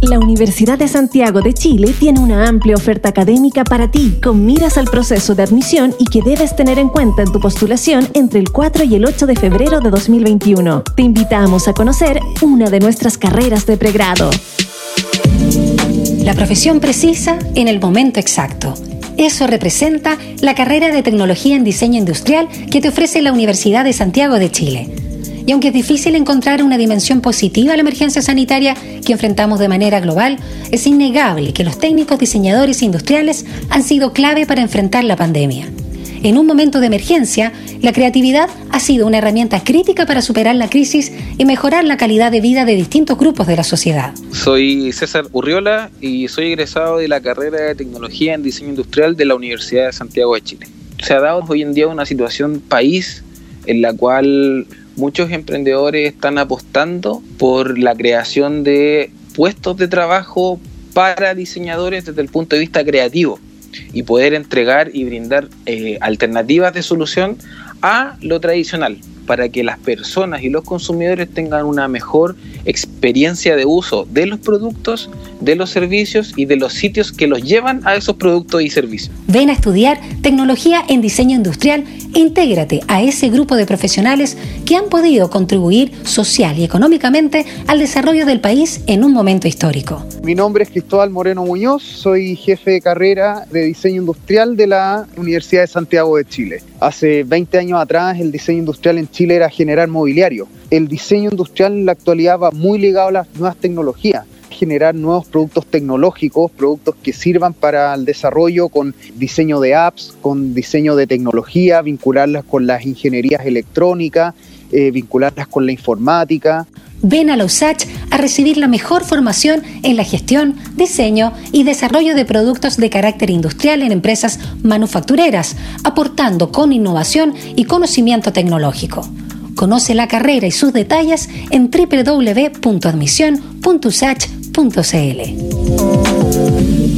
La Universidad de Santiago de Chile tiene una amplia oferta académica para ti, con miras al proceso de admisión y que debes tener en cuenta en tu postulación entre el 4 y el 8 de febrero de 2021. Te invitamos a conocer una de nuestras carreras de pregrado. La profesión precisa en el momento exacto. Eso representa la carrera de tecnología en diseño industrial que te ofrece la Universidad de Santiago de Chile. Y aunque es difícil encontrar una dimensión positiva a la emergencia sanitaria que enfrentamos de manera global, es innegable que los técnicos diseñadores industriales han sido clave para enfrentar la pandemia. En un momento de emergencia, la creatividad ha sido una herramienta crítica para superar la crisis y mejorar la calidad de vida de distintos grupos de la sociedad. Soy César Urriola y soy egresado de la carrera de Tecnología en Diseño Industrial de la Universidad de Santiago de Chile. Se ha dado hoy en día una situación país en la cual muchos emprendedores están apostando por la creación de puestos de trabajo para diseñadores desde el punto de vista creativo y poder entregar y brindar eh, alternativas de solución a lo tradicional para que las personas y los consumidores tengan una mejor experiencia de uso de los productos, de los servicios y de los sitios que los llevan a esos productos y servicios. Ven a estudiar tecnología en diseño industrial e intégrate a ese grupo de profesionales que han podido contribuir social y económicamente al desarrollo del país en un momento histórico. Mi nombre es Cristóbal Moreno Muñoz, soy jefe de carrera de diseño industrial de la Universidad de Santiago de Chile. Hace 20 años atrás el diseño industrial en Chile era generar mobiliario. El diseño industrial en la actualidad va muy ligado a las nuevas tecnologías generar nuevos productos tecnológicos, productos que sirvan para el desarrollo con diseño de apps, con diseño de tecnología, vincularlas con las ingenierías electrónicas, eh, vincularlas con la informática. Ven a la USACH a recibir la mejor formación en la gestión, diseño y desarrollo de productos de carácter industrial en empresas manufactureras, aportando con innovación y conocimiento tecnológico. Conoce la carrera y sus detalles en www.admisión.usach.cl.